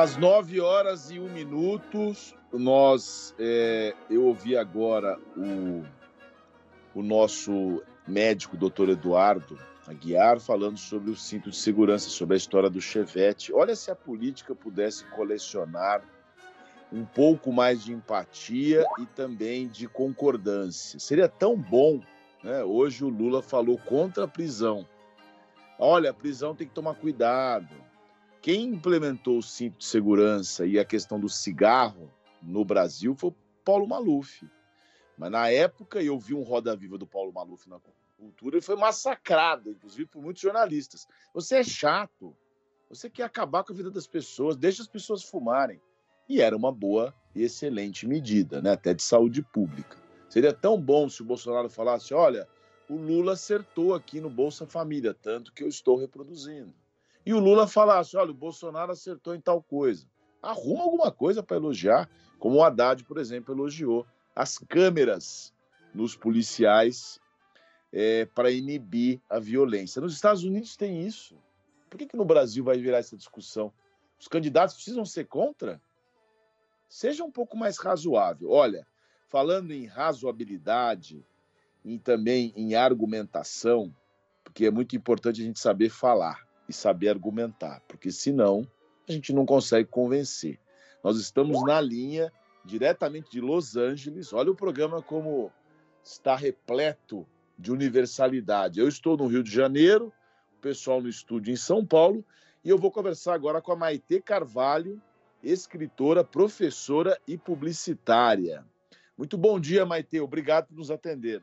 Às nove horas e um minuto, nós, é, eu ouvi agora o, o nosso médico, doutor Eduardo Aguiar, falando sobre o cinto de segurança, sobre a história do Chevette. Olha se a política pudesse colecionar um pouco mais de empatia e também de concordância. Seria tão bom, né? Hoje o Lula falou contra a prisão. Olha, a prisão tem que tomar cuidado quem implementou o cinto de segurança e a questão do cigarro no Brasil foi o Paulo Maluf. Mas na época eu vi um Roda Viva do Paulo Maluf na cultura e foi massacrado, inclusive por muitos jornalistas. Você é chato, você quer acabar com a vida das pessoas, deixa as pessoas fumarem. E era uma boa e excelente medida, né? até de saúde pública. Seria tão bom se o Bolsonaro falasse: olha, o Lula acertou aqui no Bolsa Família, tanto que eu estou reproduzindo e o Lula falasse: olha, o Bolsonaro acertou em tal coisa. Arruma alguma coisa para elogiar, como o Haddad, por exemplo, elogiou as câmeras nos policiais é, para inibir a violência. Nos Estados Unidos tem isso. Por que, que no Brasil vai virar essa discussão? Os candidatos precisam ser contra? Seja um pouco mais razoável. Olha, falando em razoabilidade e também em argumentação, porque é muito importante a gente saber falar e saber argumentar, porque senão a gente não consegue convencer. Nós estamos na linha diretamente de Los Angeles. Olha o programa como está repleto de universalidade. Eu estou no Rio de Janeiro, o pessoal no estúdio em São Paulo, e eu vou conversar agora com a Maite Carvalho, escritora, professora e publicitária. Muito bom dia, Maite. Obrigado por nos atender.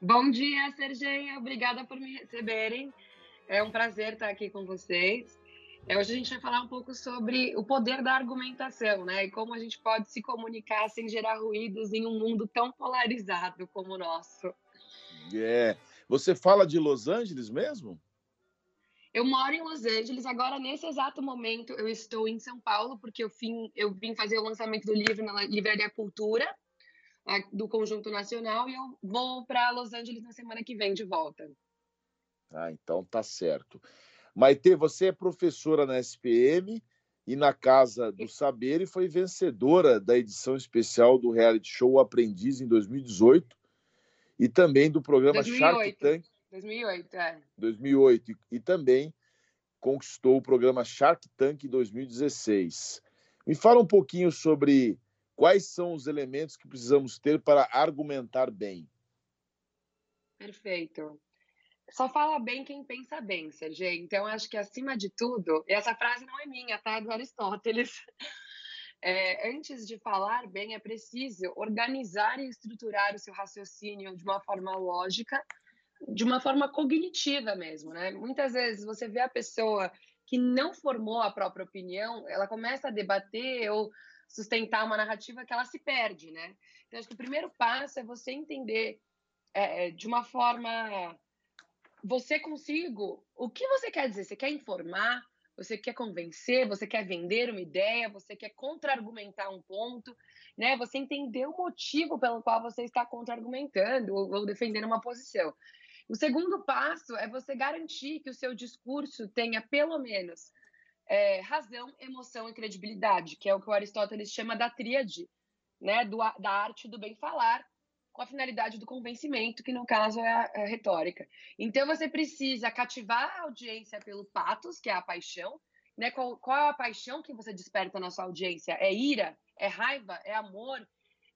Bom dia, Serginho. Obrigada por me receberem. É um prazer estar aqui com vocês. É, hoje a gente vai falar um pouco sobre o poder da argumentação, né? E como a gente pode se comunicar sem gerar ruídos em um mundo tão polarizado como o nosso. É. Você fala de Los Angeles mesmo? Eu moro em Los Angeles. Agora, nesse exato momento, eu estou em São Paulo, porque eu, fim, eu vim fazer o lançamento do livro na Livraria Cultura, do Conjunto Nacional, e eu vou para Los Angeles na semana que vem de volta. Ah, então tá certo. Maite, você é professora na SPM e na Casa do Saber e foi vencedora da edição especial do reality show Aprendiz em 2018 e também do programa 2008. Shark Tank. 2008, é. 2008 e, e também conquistou o programa Shark Tank em 2016. Me fala um pouquinho sobre quais são os elementos que precisamos ter para argumentar bem. Perfeito só fala bem quem pensa bem, Sergei. Então, acho que acima de tudo, e essa frase não é minha, tá? É do Aristóteles. É, antes de falar bem, é preciso organizar e estruturar o seu raciocínio de uma forma lógica, de uma forma cognitiva mesmo, né? Muitas vezes você vê a pessoa que não formou a própria opinião, ela começa a debater ou sustentar uma narrativa que ela se perde, né? Então, acho que o primeiro passo é você entender é, de uma forma você consigo, o que você quer dizer? Você quer informar? Você quer convencer? Você quer vender uma ideia? Você quer contra-argumentar um ponto? Né? Você entender o motivo pelo qual você está contra-argumentando ou, ou defendendo uma posição. O segundo passo é você garantir que o seu discurso tenha pelo menos é, razão, emoção e credibilidade, que é o que o Aristóteles chama da tríade, né, do, da arte do bem falar, com a finalidade do convencimento, que no caso é a, é a retórica. Então você precisa cativar a audiência pelo patos, que é a paixão, né? Qual, qual é a paixão que você desperta na sua audiência? É ira? É raiva? É amor?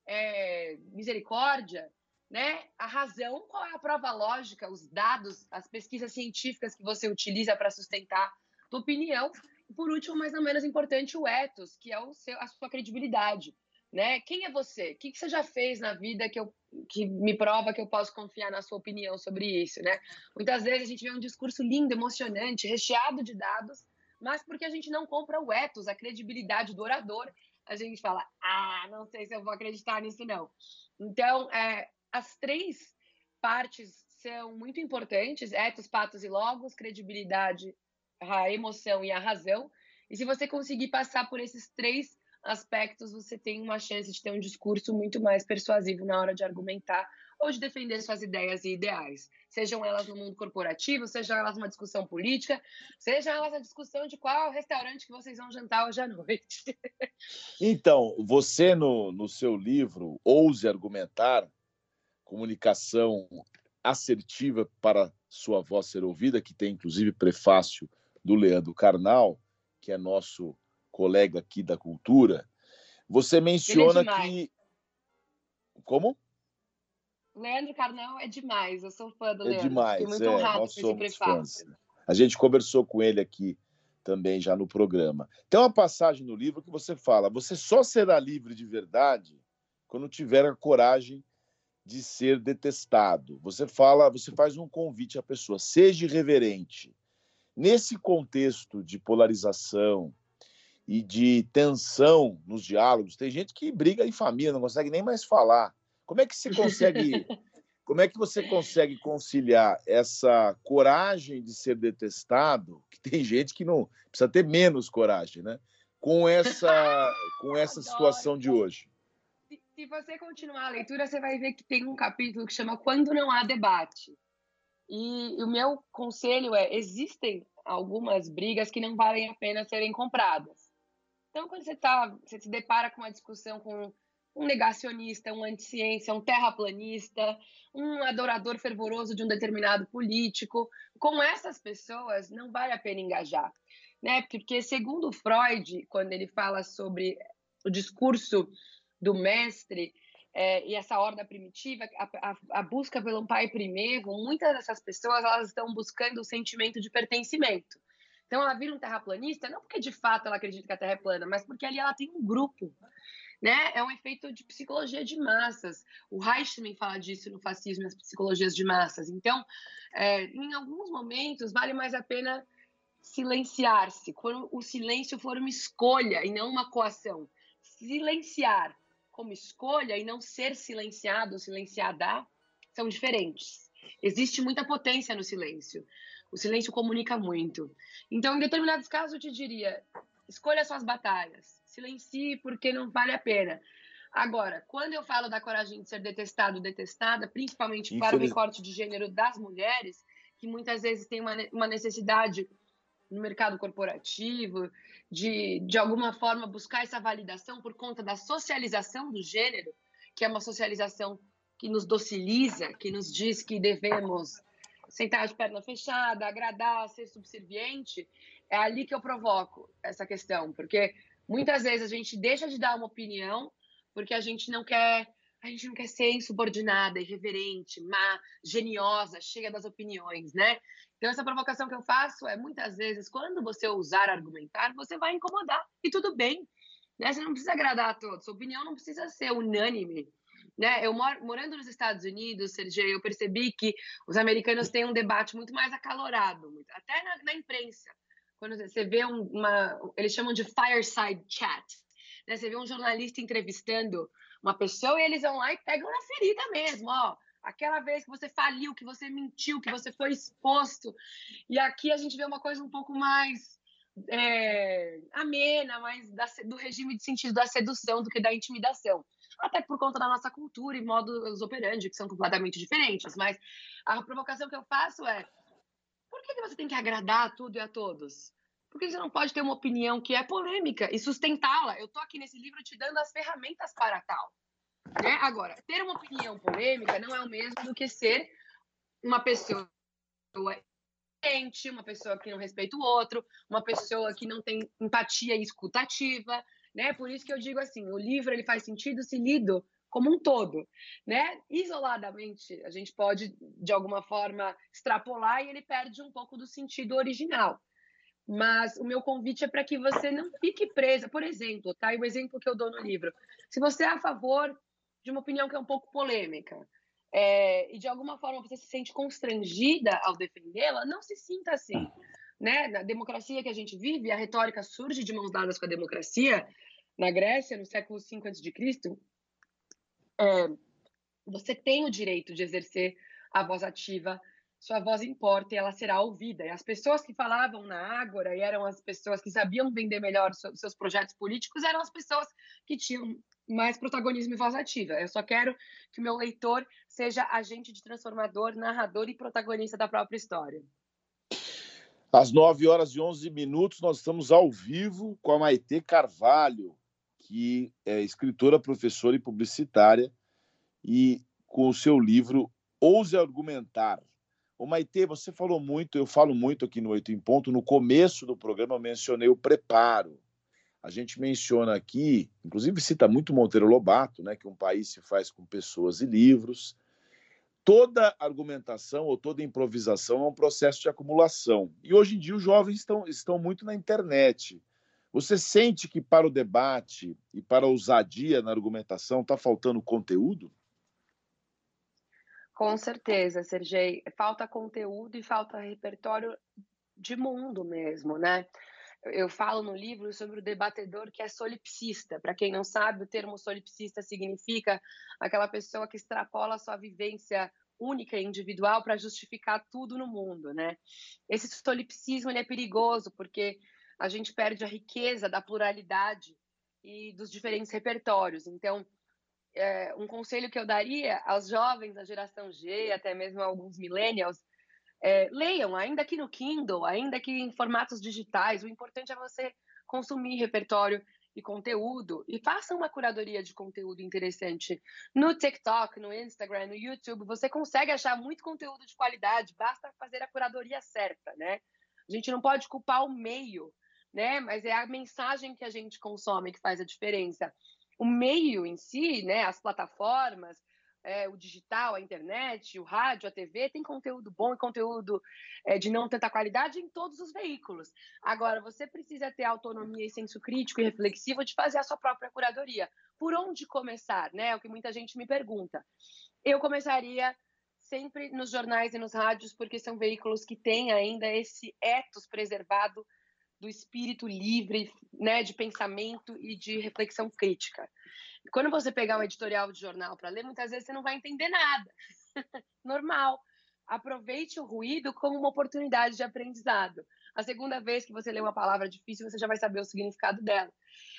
É misericórdia? Né? A razão, qual é a prova lógica, os dados, as pesquisas científicas que você utiliza para sustentar a tua opinião? E por último, mas não menos importante, o ethos, que é o seu, a sua credibilidade né? Quem é você? O que, você já fez na vida que, eu, que me prova que eu posso confiar na sua opinião sobre isso, né? Muitas vezes a gente vê um discurso lindo, emocionante, recheado de dados, mas porque a gente não compra o ethos, a credibilidade do orador, a gente fala, ah, não sei se eu vou acreditar nisso não. Então, é, as três partes são muito importantes, ethos, patos e logos, credibilidade, a emoção e a razão. E se você conseguir passar por esses três aspectos você tem uma chance de ter um discurso muito mais persuasivo na hora de argumentar ou de defender suas ideias e ideais, sejam elas no mundo corporativo, sejam elas numa discussão política, sejam elas a discussão de qual restaurante que vocês vão jantar hoje à noite. Então, você no, no seu livro Ouse Argumentar, comunicação assertiva para sua voz ser ouvida, que tem inclusive prefácio do Leandro Carnal, que é nosso colega aqui da cultura, você é menciona é que. Como? Leandro Carnal é demais, eu sou fã do é Leandro. Demais, Fiquei muito é, honrado nós com esse prefácio. Fãs. A gente conversou com ele aqui também já no programa. Tem uma passagem no livro que você fala: você só será livre de verdade quando tiver a coragem de ser detestado. Você fala, você faz um convite à pessoa: seja irreverente. Nesse contexto de polarização e de tensão nos diálogos, tem gente que briga em família, não consegue nem mais falar. Como é que você consegue Como é que você consegue conciliar essa coragem de ser detestado, que tem gente que não precisa ter menos coragem, né? Com essa, com essa situação de hoje. Se, se você continuar a leitura, você vai ver que tem um capítulo que chama Quando Não Há Debate. E, e o meu conselho é: existem algumas brigas que não valem a pena serem compradas. Então, quando você, tá, você se depara com uma discussão com um negacionista, um anticiência, um terraplanista, um adorador fervoroso de um determinado político. Com essas pessoas, não vale a pena engajar. Né? Porque, segundo Freud, quando ele fala sobre o discurso do mestre é, e essa horda primitiva, a, a, a, busca pelo pai primeiro, muitas dessas pessoas elas estão buscando o sentimento de pertencimento. Então, ela vira um terraplanista, não porque de fato ela acredita que a Terra é plana, mas porque ali ela tem um grupo né? É um efeito de psicologia de massas. O Reichmann fala disso no fascismo nas psicologias de massas. Então, é, em alguns momentos, vale mais a pena silenciar-se, quando o silêncio for uma escolha e não uma coação. Silenciar como escolha e não ser silenciado ou silenciada são diferentes. Existe muita potência no silêncio. O silêncio comunica muito. Então, em determinados casos, eu te diria: escolha suas batalhas silencie porque não vale a pena. Agora, quando eu falo da coragem de ser detestado, detestada, principalmente para o recorte de gênero das mulheres, que muitas vezes tem uma, uma necessidade no mercado corporativo de, de alguma forma, buscar essa validação por conta da socialização do gênero, que é uma socialização que nos dociliza, que nos diz que devemos sentar de perna fechada, agradar, ser subserviente, é ali que eu provoco essa questão, porque Muitas vezes a gente deixa de dar uma opinião porque a gente não quer, a gente não quer ser insubordinada, irreverente, má, geniosa, cheia das opiniões, né? Então essa provocação que eu faço é muitas vezes quando você ousar argumentar, você vai incomodar e tudo bem, né? Você não precisa agradar a todos, sua opinião não precisa ser unânime. Né? Eu morando nos Estados Unidos, Sergio, eu percebi que os americanos têm um debate muito mais acalorado, até na, na imprensa quando você vê uma, eles chamam de fireside chat, né? Você vê um jornalista entrevistando uma pessoa e eles vão lá e pegam na ferida mesmo, ó. Aquela vez que você faliu, que você mentiu, que você foi exposto. E aqui a gente vê uma coisa um pouco mais é, amena, mais da, do regime de sentido da sedução do que da intimidação. Até por conta da nossa cultura e modos operandi, que são completamente diferentes. Mas a provocação que eu faço é por que, você tem que agradar a tudo e a todos? Por que você não pode ter uma opinião que é polêmica e sustentá-la? Eu estou aqui nesse livro te dando as ferramentas para tal. Né? Agora, ter uma opinião polêmica não é o mesmo do que ser uma pessoa uma pessoa que não respeita o outro, uma pessoa que não tem empatia e escutativa, né? Por isso que eu digo assim, o livro ele faz sentido se lido como um todo, né? Isoladamente, a gente pode de alguma forma extrapolar e ele perde um pouco do sentido original. Mas o meu convite é para que você não fique presa, por exemplo, tá? E o exemplo que eu dou no livro. Se você é a favor de uma opinião que é um pouco polêmica, é, e de alguma forma você se sente constrangida ao defendê-la, não se sinta assim. Né? Na democracia que a gente vive, a retórica surge de mãos dadas com a democracia. Na Grécia, no século V a.C., é, você tem o direito de exercer a voz ativa sua voz importa e ela será ouvida. E as pessoas que falavam na Ágora e eram as pessoas que sabiam vender melhor seus projetos políticos eram as pessoas que tinham mais protagonismo e voz ativa. Eu só quero que o meu leitor seja agente de transformador, narrador e protagonista da própria história. Às 9 horas e 11 minutos, nós estamos ao vivo com a Maite Carvalho, que é escritora, professora e publicitária, e com o seu livro Ouse Argumentar. O Maite, você falou muito, eu falo muito aqui no Oito em Ponto. No começo do programa, eu mencionei o preparo. A gente menciona aqui, inclusive cita muito Monteiro Lobato, né, que um país se faz com pessoas e livros toda argumentação ou toda improvisação é um processo de acumulação. E hoje em dia os jovens estão, estão muito na internet. Você sente que para o debate e para a ousadia na argumentação está faltando conteúdo? Com certeza, Sergei. Falta conteúdo e falta repertório de mundo mesmo, né? Eu falo no livro sobre o debatedor que é solipsista. Para quem não sabe, o termo solipsista significa aquela pessoa que extrapola a sua vivência única e individual para justificar tudo no mundo, né? Esse solipsismo é perigoso porque a gente perde a riqueza da pluralidade e dos diferentes repertórios. Então, é, um conselho que eu daria aos jovens da geração G, até mesmo alguns millennials, é, leiam, ainda que no Kindle, ainda que em formatos digitais, o importante é você consumir repertório e conteúdo e façam uma curadoria de conteúdo interessante. No TikTok, no Instagram, no YouTube, você consegue achar muito conteúdo de qualidade, basta fazer a curadoria certa, né? A gente não pode culpar o meio, né? Mas é a mensagem que a gente consome que faz a diferença. O meio em si, né, as plataformas, é, o digital, a internet, o rádio, a TV, tem conteúdo bom e conteúdo é, de não tanta qualidade em todos os veículos. Agora, você precisa ter autonomia e senso crítico e reflexivo de fazer a sua própria curadoria. Por onde começar? Né? É o que muita gente me pergunta. Eu começaria sempre nos jornais e nos rádios, porque são veículos que têm ainda esse ethos preservado do espírito livre, né, de pensamento e de reflexão crítica. Quando você pegar um editorial de jornal para ler, muitas vezes você não vai entender nada. Normal. Aproveite o ruído como uma oportunidade de aprendizado. A segunda vez que você lê uma palavra difícil, você já vai saber o significado dela.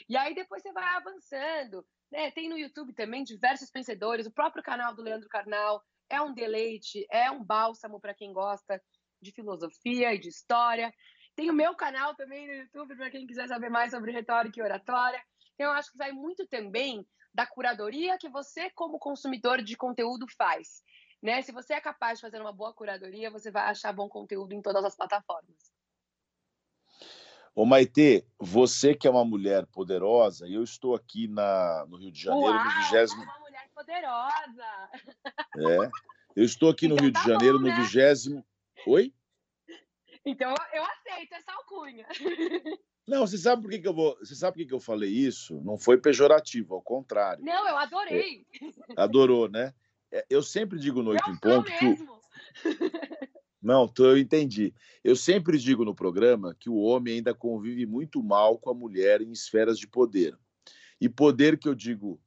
E aí depois você vai avançando. Né? Tem no YouTube também diversos pensadores. O próprio canal do Leandro Carnal é um deleite, é um bálsamo para quem gosta de filosofia e de história. Tem o meu canal também no YouTube para quem quiser saber mais sobre retórica e oratória. Então, eu acho que vai muito também da curadoria que você, como consumidor de conteúdo, faz. Né? Se você é capaz de fazer uma boa curadoria, você vai achar bom conteúdo em todas as plataformas. Ô Maite, você que é uma mulher poderosa, e eu estou aqui na, no Rio de Janeiro, Uau, no vigésimo. 20... É uma mulher poderosa! É. Eu estou aqui no então, Rio tá de Janeiro, bom, no né? vigésimo. Oi? Então eu aceito essa alcunha. Não, você sabe por que, que eu vou. Você sabe por que, que eu falei isso? Não foi pejorativo, ao contrário. Não, eu adorei. É, adorou, né? É, eu sempre digo no Oito em Ponto que. mesmo. Não, tô, eu entendi. Eu sempre digo no programa que o homem ainda convive muito mal com a mulher em esferas de poder. E poder que eu digo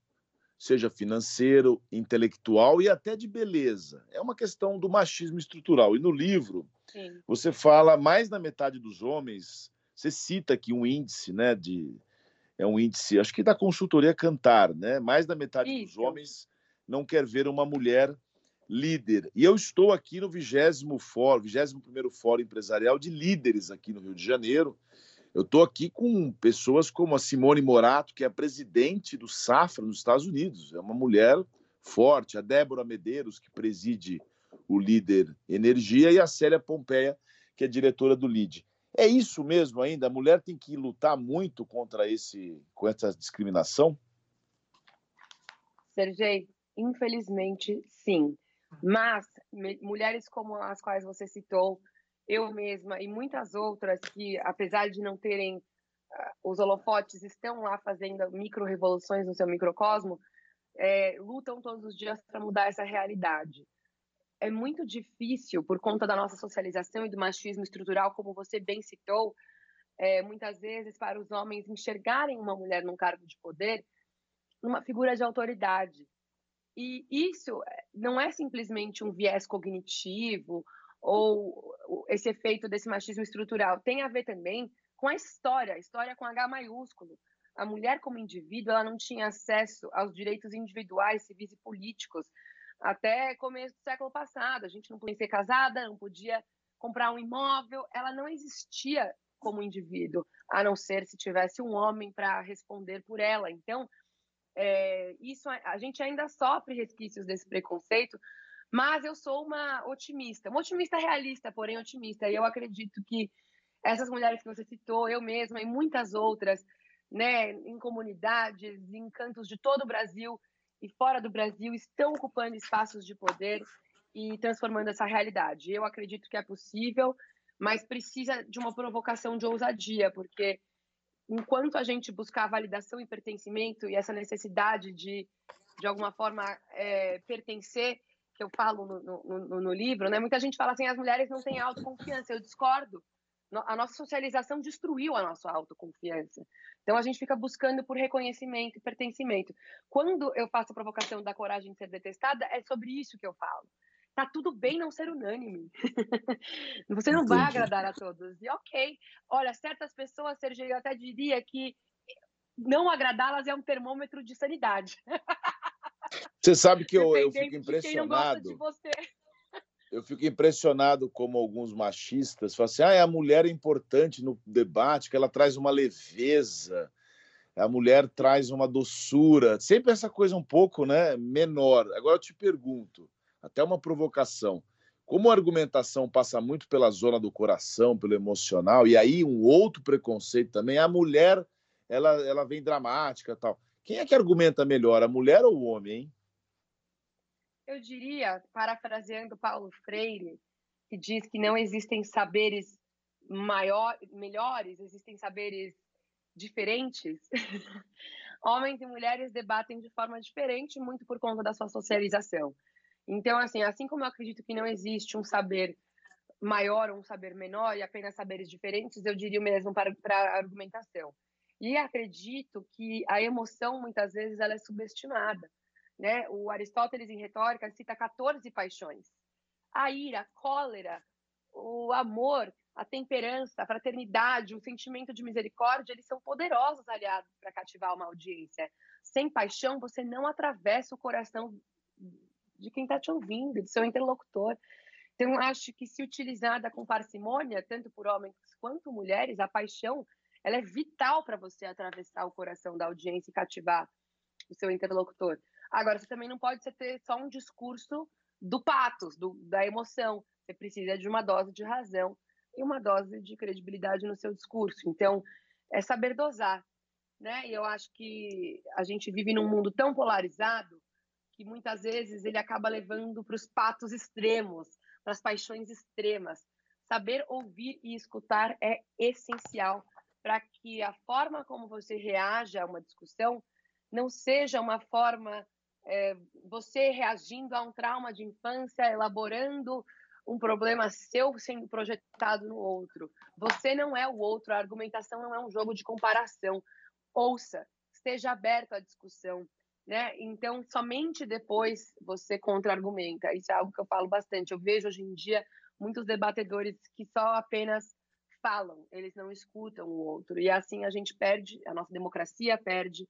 seja financeiro, intelectual e até de beleza. É uma questão do machismo estrutural. E no livro, Sim. você fala mais da metade dos homens, você cita aqui um índice, né, de é um índice, acho que da consultoria Cantar, né? Mais da metade dos Isso. homens não quer ver uma mulher líder. E eu estou aqui no 20 fórum, 21º Fórum Empresarial de Líderes aqui no Rio de Janeiro. Eu estou aqui com pessoas como a Simone Morato, que é a presidente do Safra nos Estados Unidos. É uma mulher forte. A Débora Medeiros, que preside o líder Energia, e a Célia Pompeia, que é diretora do LID. É isso mesmo ainda? A mulher tem que lutar muito contra esse, com essa discriminação? Sergei, infelizmente, sim. Mas mulheres como as quais você citou, eu mesma e muitas outras que, apesar de não terem ah, os holofotes, estão lá fazendo micro-revoluções no seu microcosmo, eh, lutam todos os dias para mudar essa realidade. É muito difícil, por conta da nossa socialização e do machismo estrutural, como você bem citou, eh, muitas vezes para os homens enxergarem uma mulher num cargo de poder uma figura de autoridade. E isso eh, não é simplesmente um viés cognitivo ou esse efeito desse machismo estrutural tem a ver também com a história, a história com H maiúsculo. A mulher como indivíduo, ela não tinha acesso aos direitos individuais, civis e políticos até começo do século passado. A gente não podia ser casada, não podia comprar um imóvel, ela não existia como indivíduo, a não ser se tivesse um homem para responder por ela. Então, é, isso a gente ainda sofre resquícios desse preconceito, mas eu sou uma otimista, uma otimista realista, porém otimista. E eu acredito que essas mulheres que você citou, eu mesma e muitas outras, né, em comunidades, em cantos de todo o Brasil e fora do Brasil, estão ocupando espaços de poder e transformando essa realidade. Eu acredito que é possível, mas precisa de uma provocação de ousadia, porque enquanto a gente buscar validação e pertencimento e essa necessidade de, de alguma forma, é, pertencer, que eu falo no, no, no, livro, né? Muita gente fala assim, as mulheres não têm autoconfiança. Eu discordo. A nossa socialização destruiu a nossa autoconfiança. Então a gente fica buscando por reconhecimento e pertencimento. Quando eu faço a provocação da coragem de ser detestada, é sobre isso que eu falo tá tudo bem não ser unânime. Você não Entendi. vai agradar a todos. E ok. Olha, certas pessoas, Sergio, eu até diria que não agradá-las é um termômetro de sanidade. Você sabe que eu, eu fico impressionado. Eu fico impressionado como alguns machistas falam assim: ah, a mulher é importante no debate, que ela traz uma leveza, a mulher traz uma doçura, sempre essa coisa um pouco né, menor. Agora eu te pergunto: até uma provocação. Como a argumentação passa muito pela zona do coração, pelo emocional, e aí um outro preconceito também, a mulher ela, ela vem dramática tal. Quem é que argumenta melhor, a mulher ou o homem, hein? Eu diria, parafraseando Paulo Freire, que diz que não existem saberes maior, melhores, existem saberes diferentes. Homens e mulheres debatem de forma diferente, muito por conta da sua socialização. Então, assim, assim como eu acredito que não existe um saber maior ou um saber menor e apenas saberes diferentes, eu diria o mesmo para, para a argumentação. E acredito que a emoção, muitas vezes, ela é subestimada. Né? O Aristóteles, em retórica, cita 14 paixões. A ira, a cólera, o amor, a temperança, a fraternidade, o sentimento de misericórdia, eles são poderosos aliados para cativar uma audiência. Sem paixão, você não atravessa o coração de quem está te ouvindo, do seu interlocutor. Então, acho que se utilizada com parcimônia, tanto por homens quanto mulheres, a paixão ela é vital para você atravessar o coração da audiência e cativar o seu interlocutor. Agora, você também não pode ter só um discurso do patos, do, da emoção. Você precisa de uma dose de razão e uma dose de credibilidade no seu discurso. Então, é saber dosar. Né? E eu acho que a gente vive num mundo tão polarizado que muitas vezes ele acaba levando para os patos extremos, para as paixões extremas. Saber ouvir e escutar é essencial para que a forma como você reage a uma discussão não seja uma forma é, você reagindo a um trauma de infância, elaborando um problema seu sendo projetado no outro. Você não é o outro, a argumentação não é um jogo de comparação. Ouça, esteja aberto à discussão, né? Então, somente depois você contra-argumenta. Isso é algo que eu falo bastante. Eu vejo hoje em dia muitos debatedores que só apenas falam, eles não escutam o outro. E assim a gente perde, a nossa democracia perde,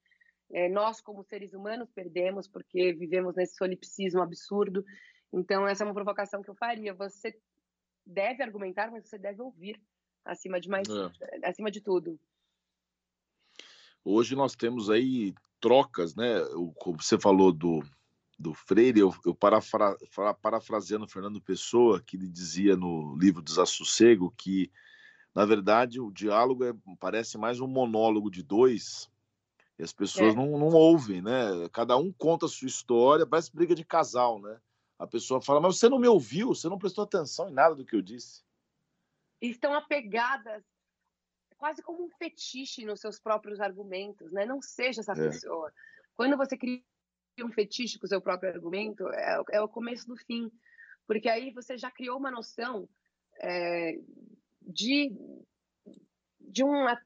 é, nós, como seres humanos, perdemos, porque vivemos nesse solipsismo absurdo. Então, essa é uma provocação que eu faria. Você deve argumentar, mas você deve ouvir, acima de, mais, é. acima de tudo. Hoje nós temos aí trocas, né? Como você falou do, do Freire, eu, eu parafra, parafraseando Fernando Pessoa, que ele dizia no livro Desassossego que, na verdade, o diálogo é, parece mais um monólogo de dois, e as pessoas é. não, não ouvem, né? Cada um conta a sua história, parece briga de casal, né? A pessoa fala, mas você não me ouviu, você não prestou atenção em nada do que eu disse. Estão apegadas quase como um fetiche nos seus próprios argumentos, né? Não seja essa é. pessoa. Quando você cria um fetiche com o seu próprio argumento, é, é, o começo do fim, porque aí você já criou uma noção é, de de um é,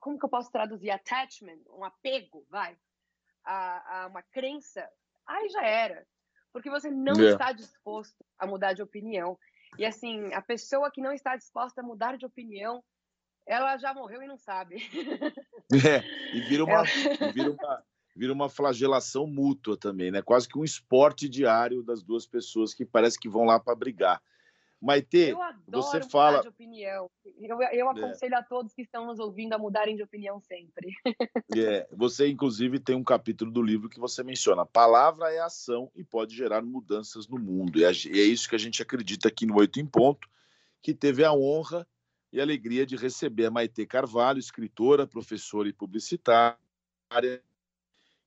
como que eu posso traduzir attachment, um apego, vai, a, a uma crença, aí já era, porque você não yeah. É. está disposto a mudar de opinião. E assim, a pessoa que não está disposta a mudar de opinião, ela já morreu e não sabe. É, e vira uma, vira uma, vira uma flagelação mútua também, né? Quase que um esporte diário das duas pessoas que parece que vão lá para brigar. Maite, você fala. de opinião. Eu, eu é. aconselho é. a todos que estão nos ouvindo a mudarem de opinião sempre. É, você, inclusive, tem um capítulo do livro que você menciona: palavra é ação e pode gerar mudanças no mundo. E é, é isso que a gente acredita aqui no Oito em Ponto, que teve a honra e a alegria de receber a Maite Carvalho, escritora, professora e publicitária,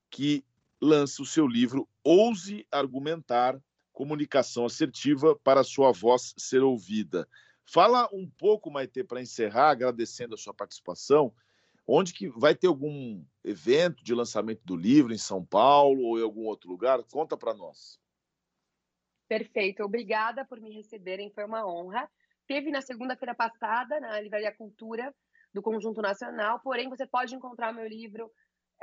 que lança o seu livro Ouse Argumentar comunicação assertiva para sua voz ser ouvida. Fala um pouco, Maite, para encerrar, agradecendo a sua participação, onde que vai ter algum evento de lançamento do livro em São Paulo ou em algum outro lugar? Conta para nós. Perfeito, obrigada por me receberem, foi uma honra. Teve na segunda-feira passada, na Livraria Cultura do Conjunto Nacional, porém você pode encontrar meu livro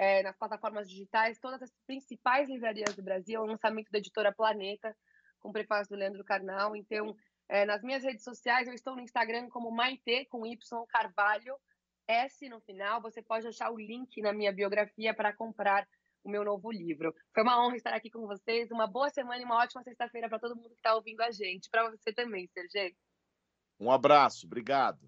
é, nas plataformas digitais, todas as principais livrarias do Brasil, o lançamento da editora Planeta, com prefácio do Leandro Carnal. Então, é, nas minhas redes sociais, eu estou no Instagram como Maite, com Y Carvalho, S no final. Você pode achar o link na minha biografia para comprar o meu novo livro. Foi uma honra estar aqui com vocês. Uma boa semana e uma ótima sexta-feira para todo mundo que está ouvindo a gente. Para você também, Sergei. Um abraço, obrigado.